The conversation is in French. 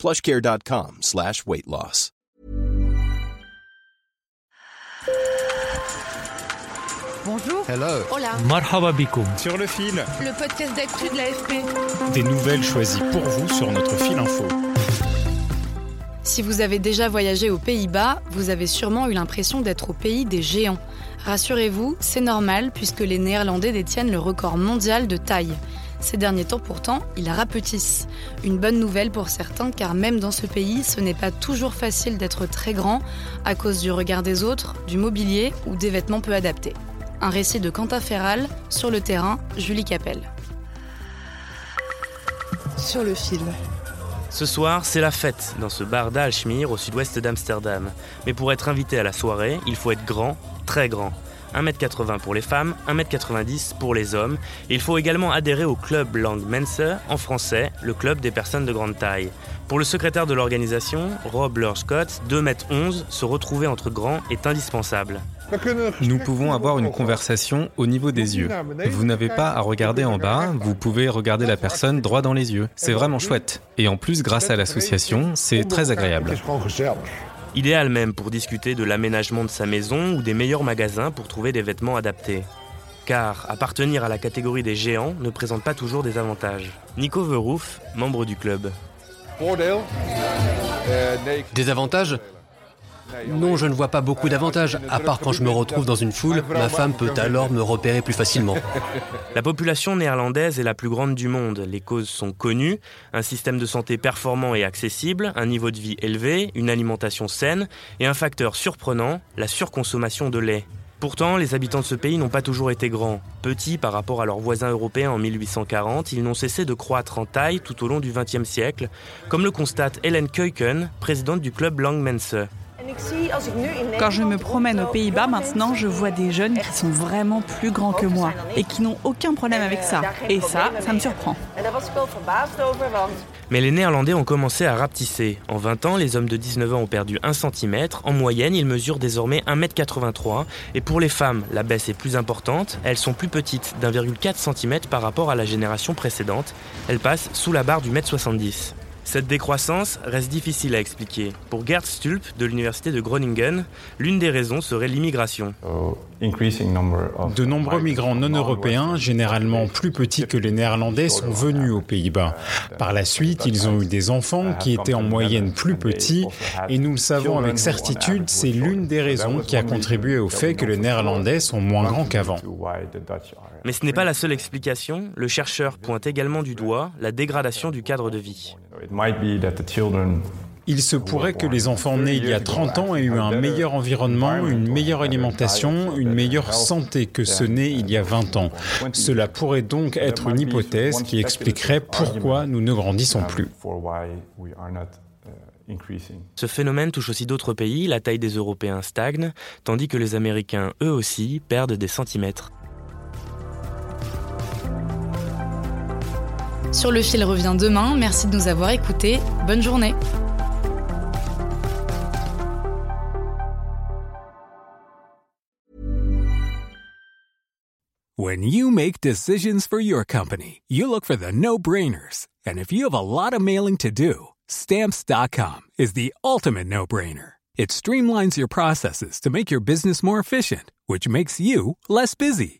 plushcare.com slash weight loss. Bonjour. Hello. Hola. Marhaba bikoum. Sur le fil, Le podcast d'actu de l'AFP. des nouvelles choisies pour vous sur notre fil info. Si vous avez déjà voyagé aux Pays-Bas, vous avez sûrement eu l'impression d'être au pays des géants. Rassurez-vous, c'est normal puisque les Néerlandais détiennent le record mondial de taille. Ces derniers temps pourtant, ils rapetissent. Une bonne nouvelle pour certains car même dans ce pays, ce n'est pas toujours facile d'être très grand à cause du regard des autres, du mobilier ou des vêtements peu adaptés. Un récit de Quentin Ferral, sur le terrain, Julie Capel. Sur le fil. Ce soir, c'est la fête dans ce bar d'Alschmir au sud-ouest d'Amsterdam. Mais pour être invité à la soirée, il faut être grand, très grand. 1m80 pour les femmes, 1m90 pour les hommes. Il faut également adhérer au club Lang Mense, en français, le club des personnes de grande taille. Pour le secrétaire de l'organisation, Rob Scott, 2m11, se retrouver entre grands est indispensable. Nous pouvons avoir une conversation au niveau des yeux. Vous n'avez pas à regarder en bas, vous pouvez regarder la personne droit dans les yeux. C'est vraiment chouette. Et en plus, grâce à l'association, c'est très agréable. Idéal même pour discuter de l'aménagement de sa maison ou des meilleurs magasins pour trouver des vêtements adaptés. Car appartenir à la catégorie des géants ne présente pas toujours des avantages. Nico Verhoef, membre du club. Des avantages? Non, je ne vois pas beaucoup d'avantages, à part quand je me retrouve dans une foule, ma femme peut alors me repérer plus facilement. La population néerlandaise est la plus grande du monde. Les causes sont connues. Un système de santé performant et accessible, un niveau de vie élevé, une alimentation saine et un facteur surprenant, la surconsommation de lait. Pourtant, les habitants de ce pays n'ont pas toujours été grands. Petits par rapport à leurs voisins européens en 1840, ils n'ont cessé de croître en taille tout au long du XXe siècle, comme le constate Hélène Keuken, présidente du club Langmense. Quand je me promène aux Pays-Bas maintenant, je vois des jeunes qui sont vraiment plus grands que moi et qui n'ont aucun problème avec ça. Et ça, ça me surprend. Mais les Néerlandais ont commencé à rapetisser. En 20 ans, les hommes de 19 ans ont perdu 1 cm. En moyenne, ils mesurent désormais 1m83. Et pour les femmes, la baisse est plus importante. Elles sont plus petites, d'1,4 cm par rapport à la génération précédente. Elles passent sous la barre du 1m70. Cette décroissance reste difficile à expliquer. Pour Gerd Stulp de l'université de Groningen, l'une des raisons serait l'immigration. De nombreux migrants non européens, généralement plus petits que les Néerlandais, sont venus aux Pays-Bas. Par la suite, ils ont eu des enfants qui étaient en moyenne plus petits, et nous le savons avec certitude, c'est l'une des raisons qui a contribué au fait que les Néerlandais sont moins grands qu'avant. Mais ce n'est pas la seule explication. Le chercheur pointe également du doigt la dégradation du cadre de vie. Il se pourrait que les enfants nés il y a 30 ans aient eu un meilleur environnement, une meilleure alimentation, une meilleure santé que ceux nés il y a 20 ans. Cela pourrait donc être une hypothèse qui expliquerait pourquoi nous ne grandissons plus. Ce phénomène touche aussi d'autres pays, la taille des Européens stagne, tandis que les Américains, eux aussi, perdent des centimètres. Sur le fil revient demain. Merci de nous avoir écoutés. Bonne journée. When you make decisions for your company, you look for the no-brainers. And if you have a lot of mailing to do, stamps.com is the ultimate no-brainer. It streamlines your processes to make your business more efficient, which makes you less busy.